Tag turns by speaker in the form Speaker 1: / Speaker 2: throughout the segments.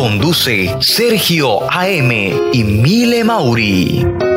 Speaker 1: Conduce Sergio AM y Mile Mauri.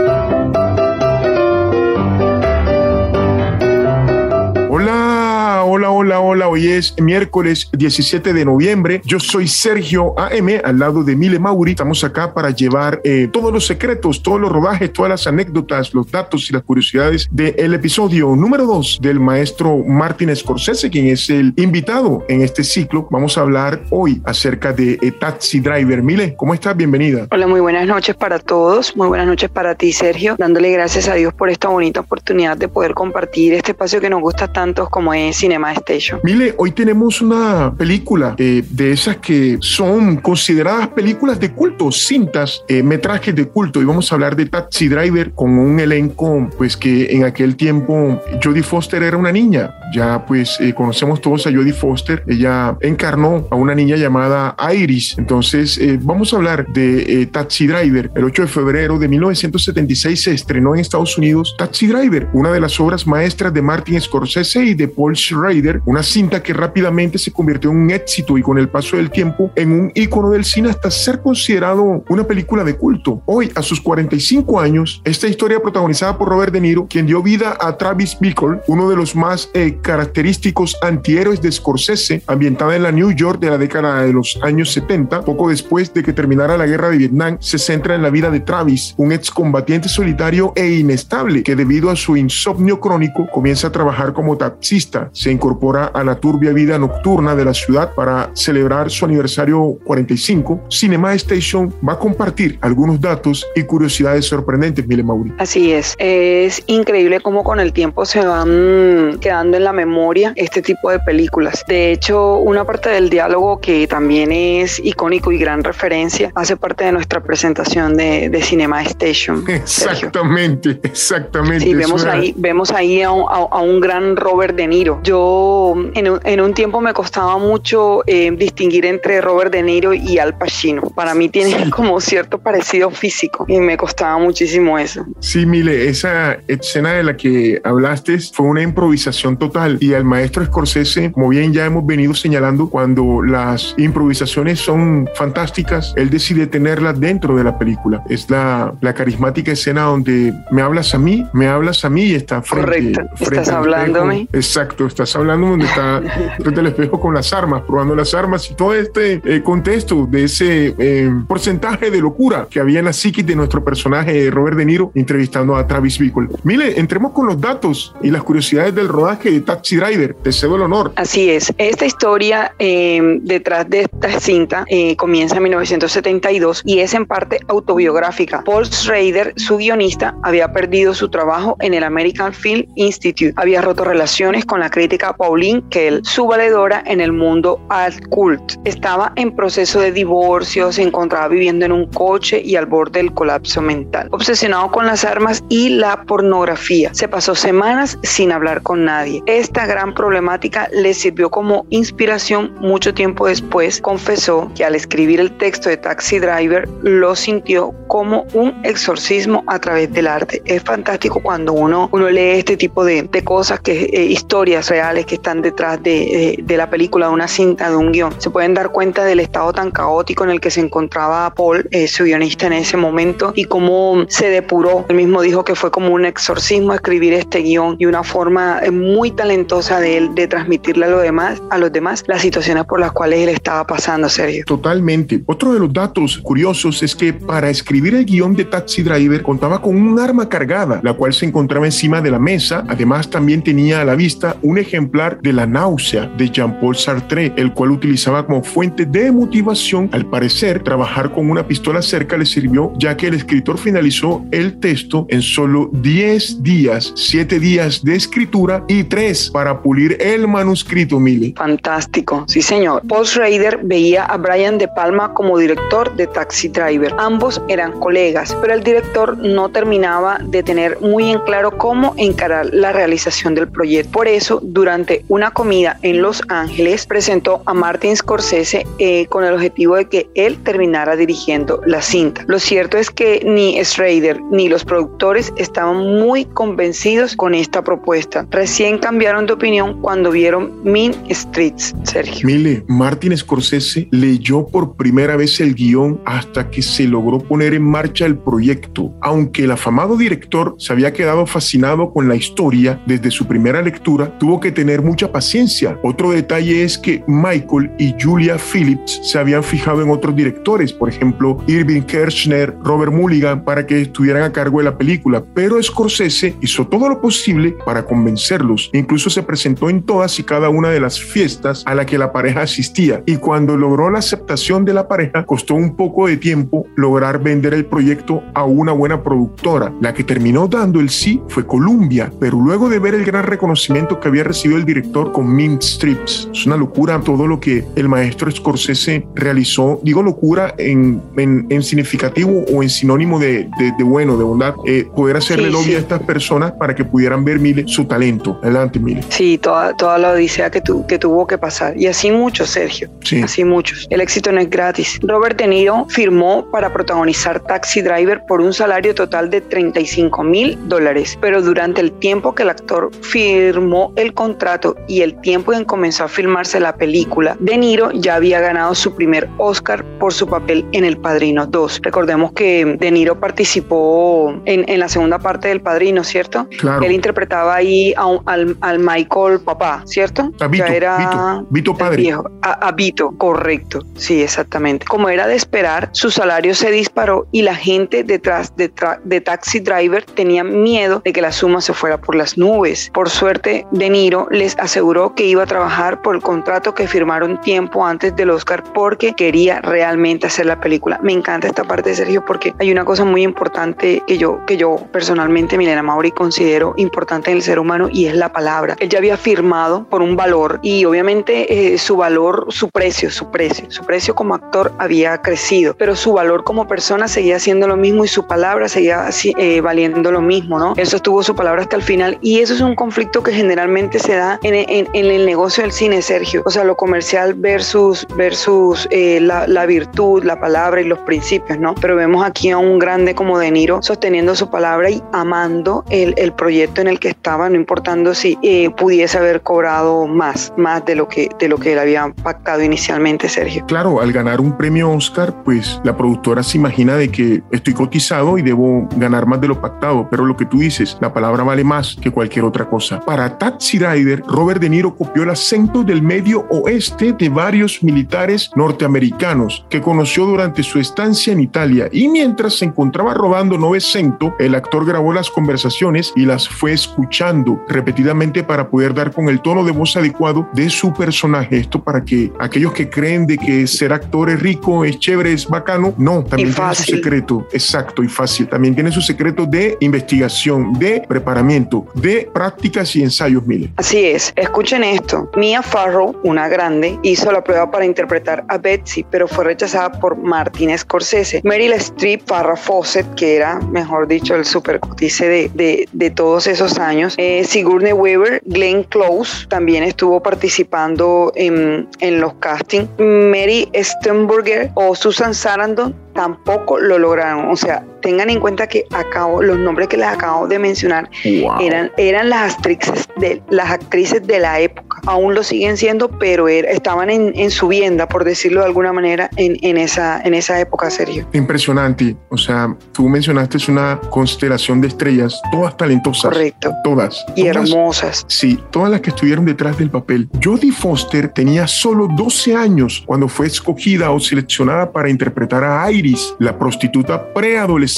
Speaker 2: Hola, hola. Hoy es miércoles 17 de noviembre. Yo soy Sergio AM, al lado de Mile Mauri. Estamos acá para llevar eh, todos los secretos, todos los rodajes, todas las anécdotas, los datos y las curiosidades del episodio número 2 del maestro Martin Scorsese, quien es el invitado en este ciclo. Vamos a hablar hoy acerca de eh, Taxi Driver. Mile, ¿cómo estás? Bienvenida.
Speaker 3: Hola, muy buenas noches para todos. Muy buenas noches para ti, Sergio. Dándole gracias a Dios por esta bonita oportunidad de poder compartir este espacio que nos gusta tanto como es Cinema Station.
Speaker 2: Mile, hoy tenemos una película eh, de esas que son consideradas películas de culto, cintas, eh, metrajes de culto. Y vamos a hablar de Taxi Driver con un elenco, pues que en aquel tiempo Jodie Foster era una niña. Ya pues eh, conocemos todos a Jodie Foster. Ella encarnó a una niña llamada Iris. Entonces vamos a hablar de Taxi Driver. El 8 de febrero de 1976 se estrenó en Estados Unidos Taxi Driver, una de las obras maestras de Martin Scorsese y de Paul Schrader, una cinta que rápidamente se convirtió en un éxito y con el paso del tiempo en un ícono del cine hasta ser considerado una película de culto. Hoy, a sus 45 años, esta historia protagonizada por Robert De Niro, quien dio vida a Travis Bickle, uno de los más eh, característicos antihéroes de Scorsese, ambientada en la New York de la década de los años 70, poco después de que terminara la guerra de Vietnam, se centra en la vida de Travis, un excombatiente solitario e inestable que debido a su insomnio crónico comienza a trabajar como taxista se incorpora a la turbia vida nocturna de la ciudad para celebrar su aniversario 45. Cinema Station va a compartir algunos datos y curiosidades sorprendentes, Mile Mauri.
Speaker 3: Así es, es increíble cómo con el tiempo se van quedando en la memoria este tipo de películas. De hecho, una parte del diálogo que también es icónico y gran referencia hace parte de nuestra presentación de, de Cinema Station.
Speaker 2: Exactamente, exactamente.
Speaker 3: Sí, vemos ahí, vemos ahí a un, a, a un gran Robert De Niro. Yo en un, en un tiempo me costaba mucho eh, distinguir entre Robert De Niro y Al Pacino. Para mí tiene como cierto parecido físico y me costaba muchísimo eso.
Speaker 2: Sí, Mile, esa escena de la que hablaste fue una improvisación total y al maestro Scorsese, como bien ya hemos venido señalando, cuando las improvisaciones son fantásticas, él decide tenerlas dentro de la película. Es la, la carismática escena donde me hablas a mí, me hablas a mí y está frente,
Speaker 3: Correcto,
Speaker 2: frente
Speaker 3: estás hablándome.
Speaker 2: espejo. Exacto, estás hablando está frente al espejo con las armas, probando las armas y todo este eh, contexto de ese eh, porcentaje de locura que había en la psiquis de nuestro personaje Robert De Niro entrevistando a Travis Bickle. Mire, entremos con los datos y las curiosidades del rodaje de Taxi Driver. Te cedo el honor.
Speaker 3: Así es. Esta historia eh, detrás de esta cinta eh, comienza en 1972 y es en parte autobiográfica. Paul Schrader, su guionista, había perdido su trabajo en el American Film Institute. Había roto relaciones con la crítica Pauline Kell, su valedora en el mundo alt cult. Estaba en proceso de divorcio, se encontraba viviendo en un coche y al borde del colapso mental. Obsesionado con las armas y la pornografía. Se pasó semanas sin hablar con nadie. esta gran problemática le sirvió como inspiración mucho tiempo después. Confesó que al escribir el texto de Taxi Driver lo sintió como un exorcismo a través del arte. Es fantástico cuando uno, uno lee este tipo de, de cosas, que eh, historias reales que están detrás de, de, la película, de una cinta, de un guion. Se pueden dar cuenta del estado tan caótico en el que se encontraba Paul, eh, su guionista en ese momento, y cómo se depuró. Él mismo dijo que fue como un exorcismo escribir este guion y una forma eh, muy talentosa de él de transmitirle a, los demás, a los demás las situaciones por las cuales él estaba pasando, Sergio.
Speaker 2: Totalmente. Otro de los datos curiosos es que para escribir el guion de Taxi Driver contaba con un arma cargada, la cual se encontraba encima de la mesa. Además, también tenía a la vista un ejemplar de La náusea de Jean-Paul Sartre, el cual utilizaba como fuente de motivación. Al parecer, trabajar con una pistola cerca le sirvió, ya que el escritor finalizó el texto en solo 10 días, 7 días de escritura y 3 para pulir el manuscrito, Mili.
Speaker 3: Fantástico, sí señor. Paul Schrader veía a Brian De Palma como director de Taxi Driver. Ambos eran colegas, pero el director no terminaba de tener muy en claro cómo encarar la realización del proyecto. Por eso, durante una comida en Los Ángeles, presentó a Martin Scorsese eh, con el objetivo de que él terminara dirigiendo la cinta. Lo cierto es que ni Schrader ni los productores estaban muy convencidos con esta propuesta. Recién cambiaron de opinión cuando vieron Mean Streets, Sergio.
Speaker 2: Mile, Martin Scorsese leyó por primera vez el guion hasta que se logró poner en marcha el proyecto. Aunque el afamado director se había quedado fascinado con la historia desde su primera lectura, tuvo que tener mucha paciencia. Otro detalle es que Michael y Julia Phillips se habían fijado en otros directores, por ejemplo, Irving Kirchner, Robert Mulligan, para que estuvieran a cargo de la película, pero Scorsese hizo todo lo posible para convencerlos. Incluso se presentó en todas y cada una de las fiestas a la que la pareja asistía y cuando logró la aceptación de la pareja, costó un poco de tiempo lograr vender el proyecto a una buena productora. La que terminó dando el sí fue Columbia, pero luego de ver el gran reconocimiento que había recibido el director con Mint Strips, es una locura todo lo que el maestro Scorsese realizó. Digo locura en, en, significativo o en sinónimo de, de, bueno, de bondad, eh, poder hacerle lobby a estas personas para que pudieran ver Mile su talento. Adelante, Mile.
Speaker 3: Sí, toda, toda la odisea que, tu, que tuvo que pasar. Y así muchos, Sergio. Sí. Así muchos. El éxito no es gratis. Robert De Niro firmó para protagonizar Taxi Driver por un salario total de 35 mil dólares, pero durante el tiempo que el actor firmó el contrato y el tiempo en comenzó a filmarse la película, De Niro ya había ganado su primer Oscar por su papel en El Padrino 2. Recordemos que De Niro participó en, en la segunda parte del Padrino, ¿cierto? Claro. Él interpretaba ahí al, al, Michael papá, ¿cierto?
Speaker 2: A Vito, era Vito, padre.
Speaker 3: Viejo. A, a, Vito, correcto. Sí, exactamente. Como era de esperar, su salario se disparó y la gente detrás de, de Taxi Driver tenía miedo de que la suma se fuera por las nubes. Por suerte, De Niro les aseguró que iba a trabajar por el contrato que firmaron tiempo antes del Oscar porque quería realmente hacer la película. Me encanta esta parte de Sergio porque hay una cosa muy importante que yo, que yo personalmente, Milena Mauri, considero importante en el ser humano y es la palabra. Él ya había firmado por un valor y obviamente eh, su valor, su precio, su precio, su precio como actor había crecido, pero su valor como persona seguía siendo lo mismo y su palabra seguía eh, valiendo lo mismo, ¿no? Él sostuvo su palabra hasta el final y eso es un conflicto que generalmente se da en, en, en el negocio del cine, Sergio. O sea, lo comercial versus, versus eh, la, la, virtud, la palabra y los principios, ¿no? Pero vemos aquí a un grande como De Niro sosteniendo su palabra y amando el, el proyecto en el que estaba, no importando si eh, pudiese haber cobrado más, más de lo que, de lo que él había pactado inicialmente, Sergio.
Speaker 2: Claro, al ganar un premio Oscar, pues la productora se imagina de que estoy cotizado y debo ganar más de lo pactado, pero lo que tú dices, la palabra vale más que cualquier otra cosa. Para Taxi Rider, Robert De Niro copió el acento del medio oeste de varios militares norteamericanos que conoció durante su estancia en Italia y mientras se encontraba robando Novecento, el actor grabó las conversaciones y las fue escuchando repetidamente para poder dar con el tono de voz adecuado de su personaje. Esto para que aquellos que creen de que ser actor es rico, es chévere, es bacano, no, también tiene su secreto, exacto y fácil. También tiene su secreto de investigación, de preparamiento, de prácticas y ensayos, Mile.
Speaker 3: Así es, escuchen esto. Mia Farrow, una grande, hizo la prueba para interpretar a Betsy, pero fue rechazada por Martin Scorsese. Meryl Streep, Farrah Fawcett, que era, mejor dicho, el supercutice de, de, de todos esos años. Eh, Sigourney Weaver Glenn Close, también estuvo participando en, en los castings. Mary Stenberger o Susan Sarandon tampoco lo lograron. O sea, tengan en cuenta que acabo, los nombres que les acabo de mencionar eran, eran las actrices de las actrices de la época. Aún lo siguen siendo, pero estaban en, en, su vienda, por decirlo de alguna manera, en, en, esa, en esa época, Sergio.
Speaker 2: Impresionante. O sea, tú mencionaste es una constelación de estrellas, todas talentosas.
Speaker 3: Correcto.
Speaker 2: Todas.
Speaker 3: Y hermosas.
Speaker 2: Sí, todas las que estuvieron detrás del papel. Jodie Foster tenía solo 12 años cuando fue escogida o seleccionada para interpretar a Iris, la prostituta preadolescente.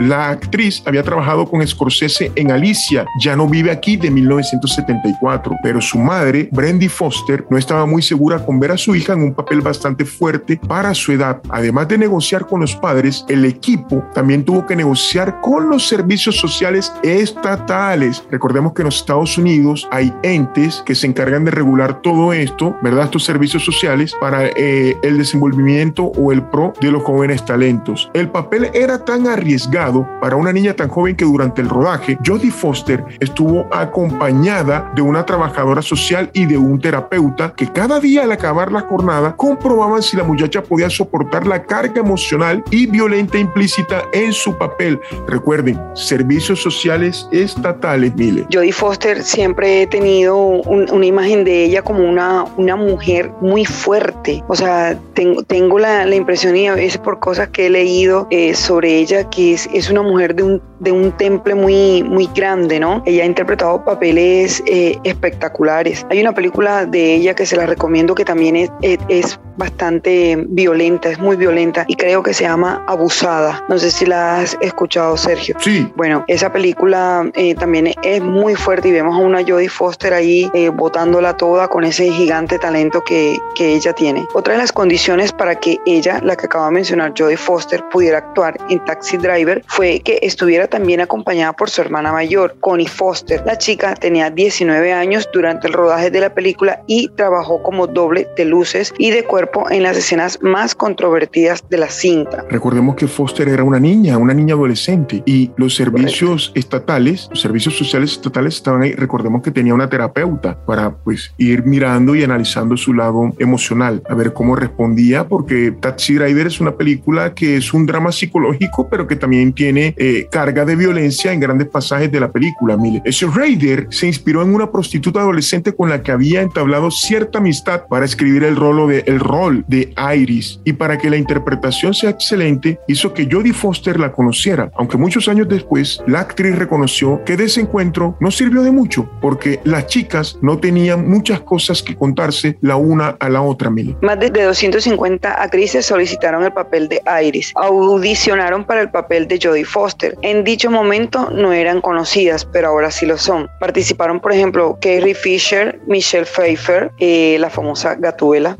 Speaker 2: La actriz había trabajado con Scorsese en Alicia, ya no vive aquí de 1974, pero su madre, Brandy Foster, no estaba muy segura con ver a su hija en un papel bastante fuerte para su edad. Además de negociar con los padres, el equipo también tuvo que negociar con los servicios sociales estatales. Recordemos que en los Estados Unidos hay entes que se encargan de regular todo esto, ¿verdad? Estos servicios sociales para eh, el desenvolvimiento o el pro de los jóvenes talentos. El papel era tan arriesgado para una niña tan joven que durante el rodaje, Jodie Foster estuvo acompañada de una trabajadora social y de un terapeuta que cada día al acabar la jornada comprobaban si la muchacha podía soportar la carga emocional y violenta implícita en su papel. Recuerden, servicios sociales estatales, Mile.
Speaker 3: Jodie Foster siempre he tenido una imagen de ella como una, una mujer muy fuerte. O sea, tengo, tengo la, la impresión y a veces por cosas que he leído eh, sobre ella que es, es una mujer de un, de un temple muy, muy grande, ¿no? Ella ha interpretado papeles eh, espectaculares. Hay una película de ella que se la recomiendo que también es, es, es bastante violenta, es muy violenta y creo que se llama Abusada. No sé si la has escuchado, Sergio.
Speaker 2: Sí.
Speaker 3: Bueno, esa película eh, también es muy fuerte y vemos a una Jodie Foster ahí eh, botándola toda con ese gigante talento que, que ella tiene. Otra de las condiciones para que ella, la que acaba de mencionar, Jodie Foster, pudiera actuar en Taxi Driver fue que estuviera también acompañada por su hermana mayor, Connie Foster. La chica tenía 19 años durante el rodaje de la película y trabajó como doble de luces y de cuerpo en las escenas más controvertidas de la cinta.
Speaker 2: Recordemos que Foster era una niña, una niña adolescente y los servicios Correcto. estatales, los servicios sociales estatales estaban ahí. Recordemos que tenía una terapeuta para pues ir mirando y analizando su lado emocional, a ver cómo respondía, porque Taxi Driver es una película que es un drama psicológico, pero que también tiene eh, carga de violencia en grandes pasajes de la película. Mire, ese Raider se inspiró en una prostituta adolescente con la que había entablado cierta amistad para escribir el de el rol de Iris y para que la interpretación sea excelente hizo que Jodie Foster la conociera, aunque muchos años después la actriz reconoció que de ese encuentro no sirvió de mucho porque las chicas no tenían muchas cosas que contarse la una a la otra. Mil.
Speaker 3: Más de 250 actrices solicitaron el papel de Iris, audicionaron para el papel de Jodie Foster. En dicho momento no eran conocidas, pero ahora sí lo son. Participaron, por ejemplo, Carrie Fisher, Michelle Pfeiffer, eh, la famosa Gatuela,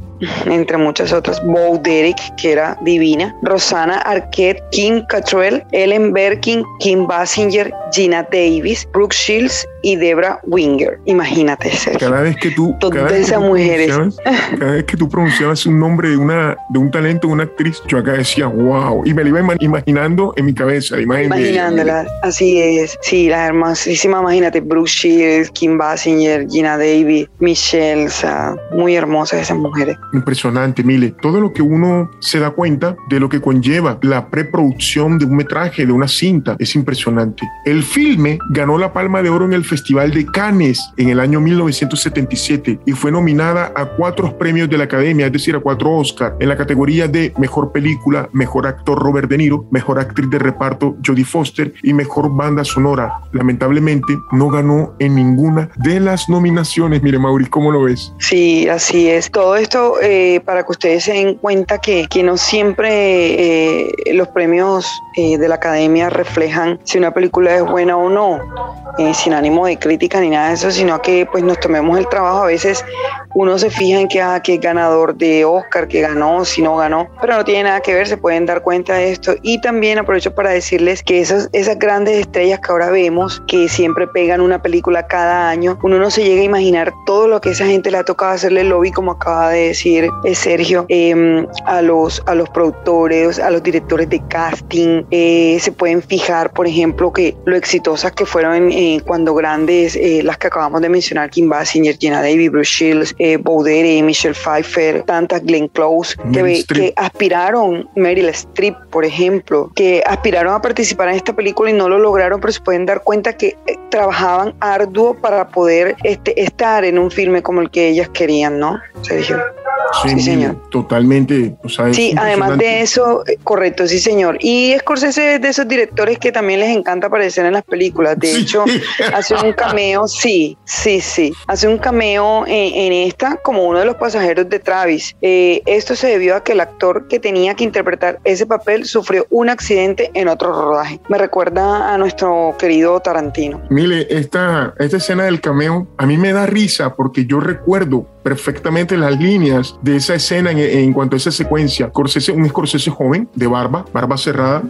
Speaker 3: entre muchas otras, Bo Derek, que era divina, Rosana Arquette, Kim Cattrall, Ellen Berkin, Kim Basinger, Gina Davis, Brooke Shields y Debra Winger. Imagínate, Sergio.
Speaker 2: Cada vez que tú,
Speaker 3: todas esas mujeres,
Speaker 2: cada vez que tú pronunciabas un nombre de una de un talento, de una actriz, yo acá decía, wow, y me lo iba imaginando en mi cabeza,
Speaker 3: imaginándola, así es, sí, la hermosísima, imagínate, Brooke Shields, Kim Basinger, Gina Davis, Michelle, o sea, muy hermosas esas mujeres.
Speaker 2: Impresionante, Mile, todo lo que uno se da cuenta de lo que conlleva la preproducción de un metraje, de una cinta, es impresionante. El filme ganó la Palma de Oro en el Festival de Cannes en el año 1977 y fue nominada a cuatro premios de la Academia, es decir, a cuatro Oscar, en la categoría de Mejor Película, Mejor Actor Robert De Niro, Mejor Actriz de Reparto Jodie Foster y Mejor Banda Sonora. Lamentablemente no ganó en ninguna de las nominaciones. Mire, Mauri, ¿cómo lo ves?
Speaker 3: Sí, así es. Todo esto eh, para que ustedes se den cuenta que, que no siempre eh, los premios eh, de la Academia reflejan si una película es buena o no, sin ánimo de crítica ni nada de eso, sino que pues nos tomemos el trabajo a veces uno se fija en que, ah, ganador de Oscar, que ganó, si no ganó, pero no tiene nada que ver, se pueden dar cuenta de esto. Y también aprovecho para decirles que esas, grandes estrellas que ahora vemos, que siempre pegan una película cada año, uno no se llega a imaginar todo lo que esa gente le ha tocado hacerle lobby, como acaba de decir eh, Sergio, em, a, los, a los productores, a los directores de casting. Eh, se pueden fijar, por ejemplo, que lo exitosas que fueron eh, cuando grandes, las que acabamos de mencionar, Kim Basinger, Gina Davis, Bruce Shields, eh, Michelle Pfeiffer, tantas Glenn Close, que, que, aspiraron, Meryl Streep, por ejemplo, que aspiraron a participar en esta película y no lo lograron, pero se pueden dar cuenta que trabajaban arduo para poder este, estar en un filme como el que ellas querían, ¿no? Sergio.
Speaker 2: Sí, señor. Totalmente.
Speaker 3: sí, además de eso, eh, correcto, sí, señor. Y Scorsese es de esos directores que también les encanta aparecer en las películas. De hecho, hace un cameo, sí, sí, sí. Hace un cameo en, esta como uno de los pasajeros de Travis. Eh, esto se debió a que el actor que tenía que interpretar ese papel sufrió un accidente en otro rodaje. Me recuerda a nuestro querido Tarantino.
Speaker 2: Mire, esta, esta escena del cameo a mí me da risa porque yo recuerdo perfectamente las líneas de esa escena en, cuanto a esa secuencia. Scorsese, un Scorsese joven, de barba, barba cerrada,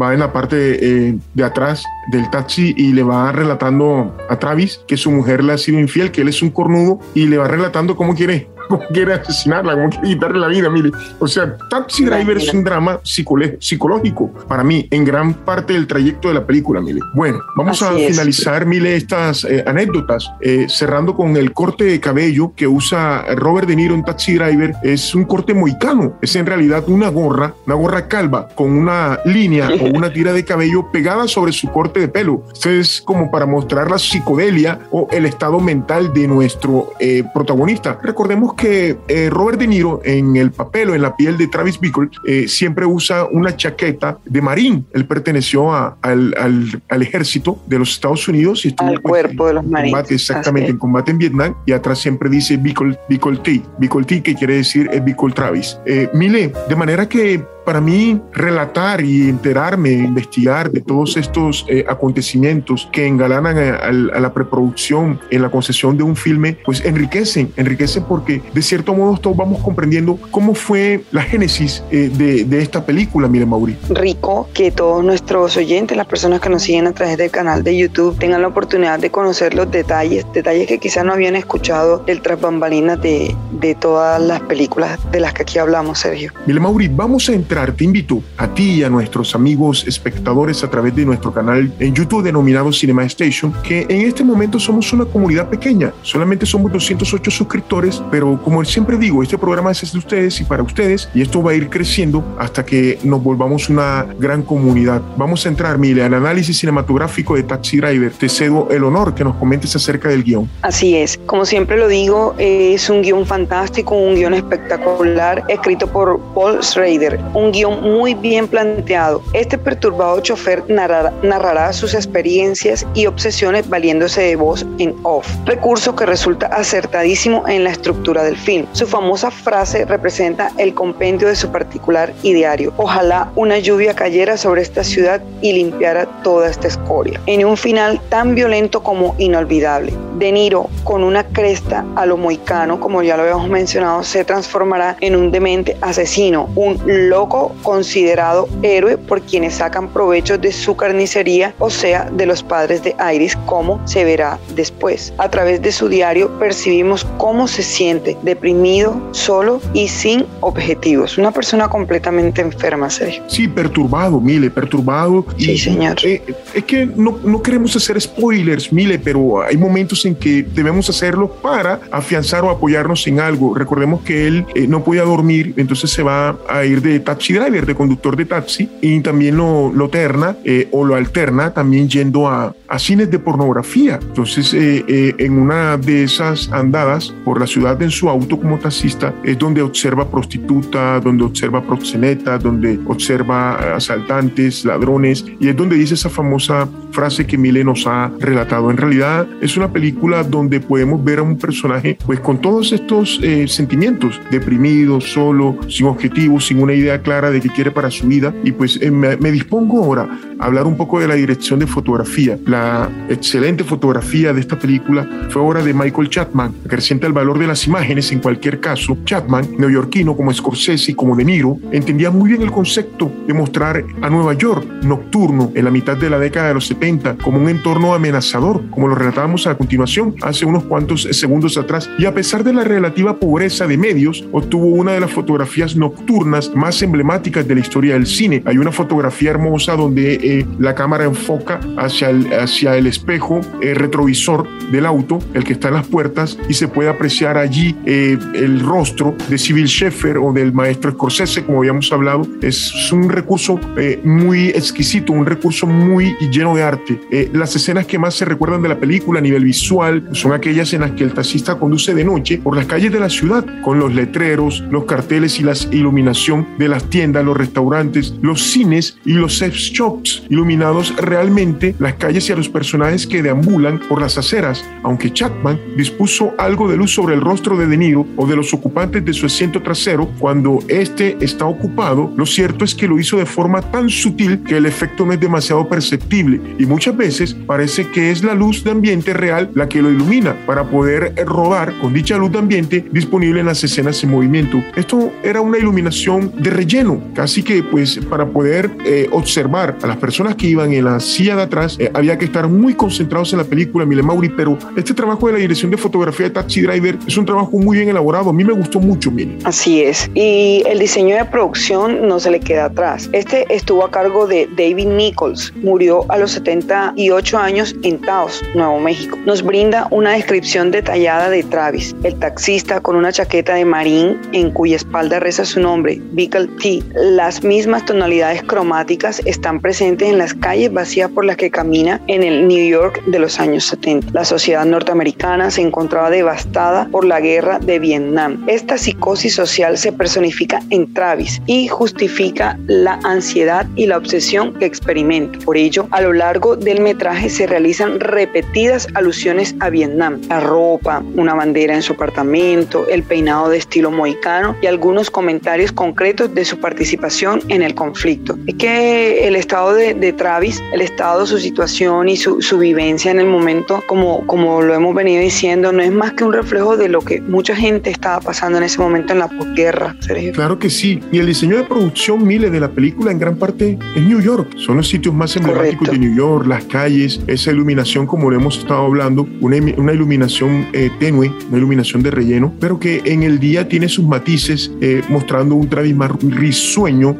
Speaker 2: va en la parte eh, de atrás del taxi y le va relatando a Travis que su mujer le ha sido infiel, que él es un cornudo y le va relatando cómo quiere como quiere asesinarla, como quiere quitarle la vida, mire. O sea, Taxi Driver es un drama psicológico para mí, en gran parte del trayecto de la película, mire. Bueno, vamos a finalizar, mire, estas eh, anécdotas, eh, cerrando con el corte de cabello que usa Robert De Niro en Taxi Driver. Es un corte moicano, es en realidad una gorra, una gorra calva con una línea o una tira de cabello pegada sobre su corte de pelo. Esto es como para mostrar la psicodelia o el estado mental de nuestro eh, protagonista. Recordemos que eh, Robert De Niro en el papel o en la piel de Travis Bickle eh, siempre usa una chaqueta de marín. Él perteneció al, al, ejército de los Estados Unidos y
Speaker 3: estuvo al pues, cuerpo de los marines.
Speaker 2: exactamente, en combate en Vietnam y atrás siempre dice Bickle, Bickle T, Bickle T que quiere decir es Bickle Travis. Eh, Mile, de manera que para mí relatar y enterarme, investigar de todos estos eh, acontecimientos que engalanan a, la preproducción en la concesión de un filme, pues enriquecen, enriquecen porque de cierto modo todos vamos comprendiendo cómo fue la génesis eh, de, esta película, mire Mauri.
Speaker 3: Rico que todos nuestros oyentes, las personas que nos siguen a través del canal de YouTube, tengan la oportunidad de conocer los detalles, detalles que quizás no habían escuchado del tras bambalinas de, de todas las películas de las que aquí hablamos, Sergio.
Speaker 2: Mire Mauri, vamos a entrar te invito a ti y a nuestros amigos espectadores a través de nuestro canal en YouTube denominado Cinema Station, que en este momento somos una comunidad pequeña, solamente somos 208 suscriptores, pero como siempre digo, este programa es de ustedes y para ustedes, y esto va a ir creciendo hasta que nos volvamos una gran comunidad. Vamos a entrar, Mile, al análisis cinematográfico de Taxi Driver. Te cedo el honor que nos comentes acerca del guion.
Speaker 3: Así es, como siempre lo digo, es un guion fantástico, un guion espectacular, escrito por Paul Schrader, un guion muy bien planteado. Este perturbado chofer narrará, sus experiencias y obsesiones valiéndose de voz en off, recurso que resulta acertadísimo en la estructura del film. Su famosa frase representa el compendio de su particular ideario. Ojalá una lluvia cayera sobre esta ciudad y limpiara toda esta escoria. En un final tan violento como inolvidable. De Niro, con una cresta a lo moicano, como ya lo habíamos mencionado, se transformará en un demente asesino, un loco considerado héroe por quienes sacan provecho de su carnicería, o sea, de los padres de Iris, como se verá después. A través de su diario percibimos cómo se siente deprimido, solo y sin objetivos. Una persona completamente enferma, Sergio.
Speaker 2: Sí, perturbado, Mile, perturbado.
Speaker 3: Sí, señor.
Speaker 2: Eh, es que no, no queremos hacer spoilers, Mile, pero hay momentos en que debemos hacerlo para afianzar o apoyarnos en algo. Recordemos que él eh, no podía dormir, entonces se va a ir de taxi driver, de conductor de taxi, y también lo, lo terna eh, o lo alterna también yendo a, a cines de pornografía. Entonces, eh, eh, en una de esas andadas por la ciudad en su auto como taxista, es donde observa prostitutas, donde observa proxenetas, donde observa asaltantes, ladrones, y es donde dice esa famosa frase que Mile nos ha relatado. En realidad, es una película donde podemos ver a un personaje pues con todos estos sentimientos, deprimido, solo, sin objetivos, sin una idea clara clara de qué quiere para su vida. Y pues eh, me, me dispongo ahora a hablar un poco de la dirección de fotografía. La excelente fotografía de esta película fue obra de Michael Chapman, que acrecienta el valor de las imágenes en cualquier caso. Chapman, neoyorquino como Scorsese y como De Niro, entendía muy bien el concepto de mostrar a Nueva York nocturno en la mitad de la década de los 70 como un entorno amenazador, como lo relatábamos a continuación hace unos cuantos segundos atrás. Y a pesar de la relativa pobreza de medios, obtuvo una de las fotografías nocturnas más emblemáticas de la historia del cine. Hay una fotografía hermosa donde eh, la cámara enfoca hacia el, hacia el espejo eh, retrovisor del auto, el que está en las puertas, y se puede apreciar allí eh, el rostro de Civil Sheffer o del maestro Scorsese, como habíamos hablado. Es un recurso muy exquisito, un recurso muy lleno de arte. las escenas que más se recuerdan de la película a nivel visual son aquellas en las que el taxista conduce de noche por las calles de la ciudad, con los letreros, los carteles y la iluminación de las tiendas, los restaurantes, los cines y los sex shops, iluminados realmente las calles y a los personajes que deambulan por las aceras, aunque Chapman dispuso algo de luz sobre el rostro de De Niro o de los ocupantes de su asiento trasero cuando éste está ocupado, lo cierto es que lo hizo de forma tan sutil que el efecto no es demasiado perceptible y muchas veces parece que es la luz de ambiente real la que lo ilumina para poder rodar con dicha luz de ambiente disponible en las escenas en movimiento. Esto era una iluminación de relleno, casi que pues para poder eh, observar a las personas que iban en la silla de atrás eh, había que estar muy concentrados en la película Mile Mauri, pero este trabajo de la dirección de fotografía de Taxi Driver es un trabajo muy bien elaborado, a mí me gustó mucho, Mile.
Speaker 3: Así es, y el diseño de producción no se le queda atrás. Este estuvo a cargo de David Nichols, murió a los 78 años en Taos, Nuevo México. Nos brinda una descripción detallada de Travis, el taxista con una chaqueta de marín en cuya espalda reza su nombre, Bickle T. Las mismas tonalidades cromáticas están presentes en las calles vacías por las que camina en el New York de los años 70. La sociedad norteamericana se encontraba devastada por la guerra de Vietnam. Esta psicosis social se personifica en Travis y justifica la ansiedad y la obsesión que experimenta. Por ello, a lo largo del metraje se realizan repetidas alusiones a Vietnam. La ropa, una bandera en su apartamento, el peinado de estilo mohicano y algunos comentarios concretos de su participación en el conflicto. Es que el estado de, Travis, el estado, su situación y su, vivencia en el momento, como, como lo hemos venido diciendo, no es más que un reflejo de lo que mucha gente estaba pasando en ese momento en la posguerra, Sergio.
Speaker 2: Claro que sí. Y el diseño de producción, Mile, de la película en gran parte es New York. Son los sitios más emblemáticos de New York, las calles, esa iluminación, como lo hemos estado hablando, una, una iluminación eh, tenue, una iluminación de relleno, pero que en el día tiene sus matices, eh, mostrando un Travis más risueño,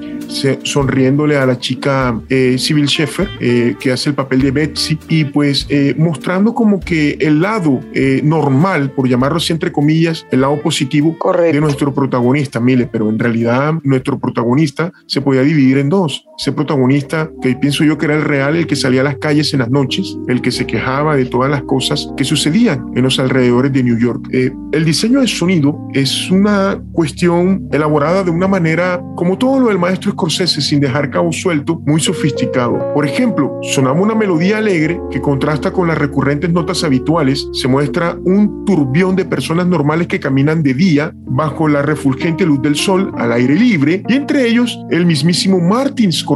Speaker 2: sonriéndole a la chica eh, Civil Sheffer, eh, que hace el papel de Betsy, y pues mostrando como que el lado normal, por llamarlo así entre comillas, el lado positivo de nuestro protagonista, Mile, pero en realidad nuestro protagonista se podía dividir en dos. Ese protagonista, que pienso yo que era el real, el que salía a las calles en las noches, el que se quejaba de todas las cosas que sucedían en los alrededores de New York. el diseño de sonido es una cuestión elaborada de una manera, como todo lo del maestro Scorsese, sin dejar cabo suelto, muy sofisticado. Por ejemplo, sonamos una melodía alegre que contrasta con las recurrentes notas habituales, se muestra un turbión de personas normales que caminan de día bajo la refulgente luz del sol al aire libre y entre ellos el mismísimo Martin Scorsese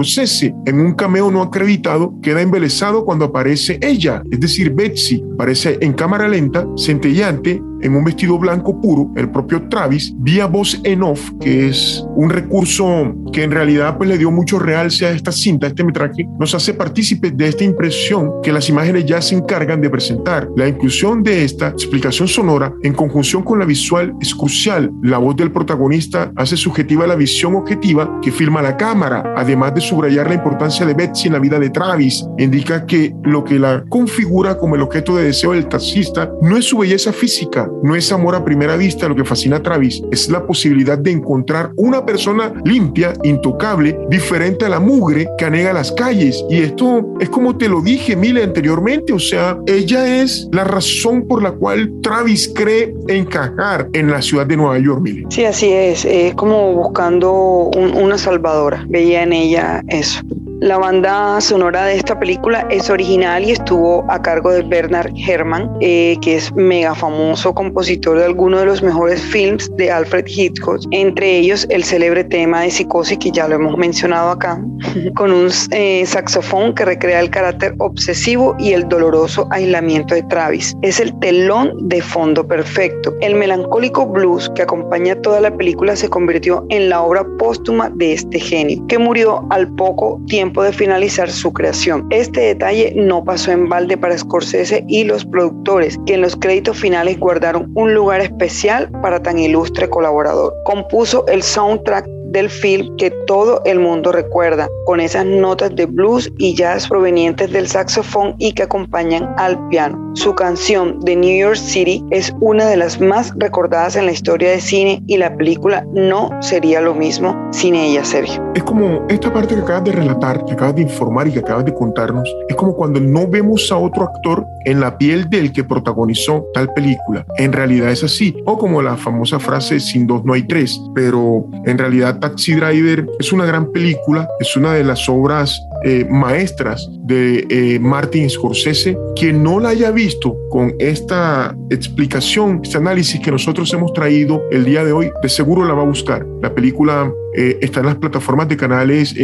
Speaker 2: en un cameo no acreditado queda embelesado cuando aparece ella, es decir, Betsy, aparece en cámara lenta, centellante, en un vestido blanco puro, el propio Travis, vía voz en off, que es un recurso que en realidad pues, le dio mucho realce a esta cinta, a este metraje, nos hace partícipes de esta impresión que las imágenes ya se encargan de presentar. La inclusión de esta explicación sonora en conjunción con la visual es crucial. La voz del protagonista hace subjetiva la visión objetiva que filma la cámara, además de subrayar la importancia de Betsy en la vida de Travis. Indica que lo que la configura como el objeto de deseo del taxista no es su belleza física, no es amor a primera vista lo que fascina a Travis, es la posibilidad de encontrar una persona limpia, intocable, diferente a la mugre que anega las calles. Y esto es como te lo dije, Mile, anteriormente, o sea, ella es la razón por la cual Travis cree encajar en la ciudad de Nueva York, Mile.
Speaker 3: Sí, así es, es como buscando una salvadora, veía en ella eso. La banda sonora de esta película es original y estuvo a cargo de Bernard Herrmann, eh, que es mega famoso compositor de algunos de los mejores films de Alfred Hitchcock, entre ellos el célebre tema de Psicosis, que ya lo hemos mencionado acá, con un eh, saxofón que recrea el carácter obsesivo y el doloroso aislamiento de Travis. Es el telón de fondo perfecto. El melancólico blues que acompaña toda la película se convirtió en la obra póstuma de este genio, que murió al poco tiempo de finalizar su creación. Este detalle no pasó en balde para Scorsese y los productores, que en los créditos finales guardaron un lugar especial para tan ilustre colaborador. Compuso el soundtrack del film que todo el mundo recuerda, con esas notas de blues y jazz provenientes del saxofón y que acompañan al piano. Su canción The New York City es una de las más recordadas en la historia de cine y la película no sería lo mismo sin ella, Sergio.
Speaker 2: Es como esta parte que acabas de relatar, que acabas de informar y que acabas de contarnos, es como cuando no vemos a otro actor en la piel del que protagonizó tal película. En realidad es así. O como la famosa frase, sin dos no hay tres. Pero en realidad Taxi Driver es una gran película, es una de las obras eh, maestras de eh, Martin Scorsese. Quien no la haya visto con esta explicación, este análisis que nosotros hemos traído el día de hoy, de seguro la va a buscar. La película eh, está en las plataformas de canales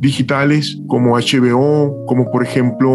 Speaker 2: digitales como HBO, como por ejemplo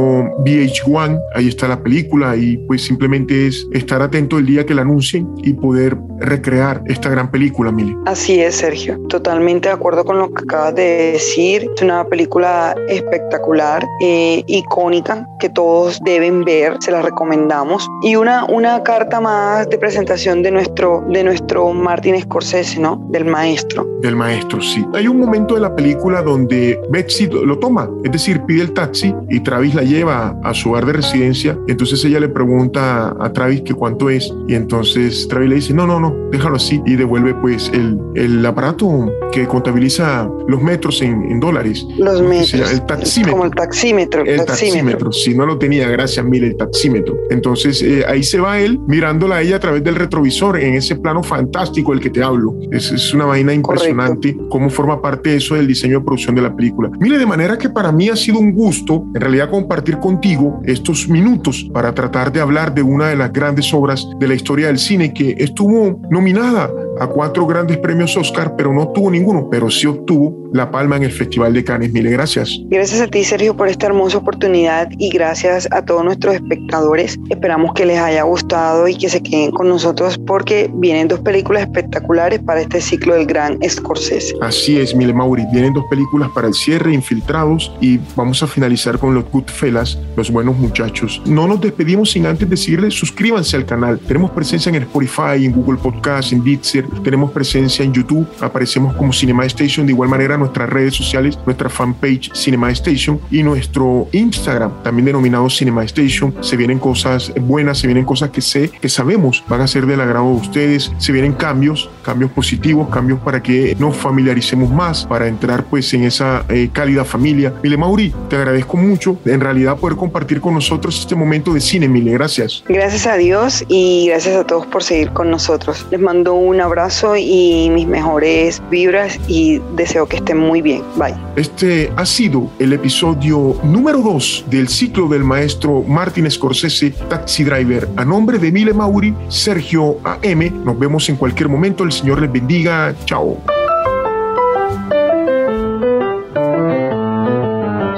Speaker 2: VH1. Ahí está la película y pues simplemente es estar atento el día que la anuncien y poder recrear esta gran película, Mili.
Speaker 3: Así es, Sergio. Totalmente de acuerdo con lo que acabas de decir. Es una película espectacular, eh, icónica, que todos deben ver, se la recomendamos. Y una, una carta más de presentación de nuestro, de nuestro Martin Scorsese, ¿no? Del maestro.
Speaker 2: Del maestro, sí. Hay un momento de la película donde Betsy lo toma, es decir, pide el taxi y Travis la lleva a su bar de residencia. Entonces ella le pregunta a Travis que cuánto es y entonces Travis le dice, no, no, no, déjalo así y devuelve pues el, el aparato que contabiliza los metros en, en dólares.
Speaker 3: Los metros.
Speaker 2: El taxímetro.
Speaker 3: Como el taxímetro.
Speaker 2: El taxímetro. Si no lo tenía, gracias mil, el taxímetro. Entonces eh, ahí se va él mirándola a ella a través del retrovisor en ese plano fantástico del que te hablo. Es, es una vaina impresionante cómo forma parte eso del diseño de producción de la película. Mire, de manera que para mí ha sido un gusto en realidad compartir contigo estos minutos para tratar de hablar de una de las grandes obras de la historia del cine que estuvo nominada a cuatro grandes premios Oscar, pero no tuvo ninguno, pero sí obtuvo la palma en el Festival de Cannes. Mil gracias.
Speaker 3: Gracias a ti, Sergio, por esta hermosa oportunidad y gracias a todos nuestros espectadores. Esperamos que les haya gustado y que se queden con nosotros porque vienen dos películas espectaculares para este ciclo del gran Scorsese.
Speaker 2: Así es, Mile Mauri. Vienen dos películas para el cierre, Infiltrados, y vamos a finalizar con los Goodfellas, los buenos muchachos. No nos despedimos sin antes decirles suscríbanse al canal. Tenemos presencia en Spotify, en Google Podcast, en Deezer, tenemos presencia en YouTube, aparecemos como Cinema Station, de igual manera nuestras redes sociales, nuestra fanpage Cinema Station y nuestro Instagram, también denominado Cinema Station. Se vienen cosas buenas, se vienen cosas que sé, que sabemos van a ser del agrado de ustedes, se vienen cambios, cambios positivos, cambios para que nos familiaricemos más, para entrar pues en esa eh, cálida familia. Mile Mauri, te agradezco mucho en realidad poder compartir con nosotros este momento de cine, Mile, gracias.
Speaker 3: Gracias a Dios y gracias a todos por seguir con nosotros. Les mando un abrazo y mis mejores vibras y deseo que estén muy bien. Bye.
Speaker 2: Este ha sido el episodio número 2 del ciclo del maestro Martin Scorsese, Taxi Driver. A nombre de Mile Mauri, Sergio AM, nos vemos en cualquier momento. El Señor les bendiga. Chao.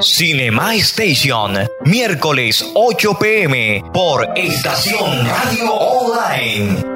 Speaker 4: Cinema Station, miércoles 8 pm por Estación Radio Online.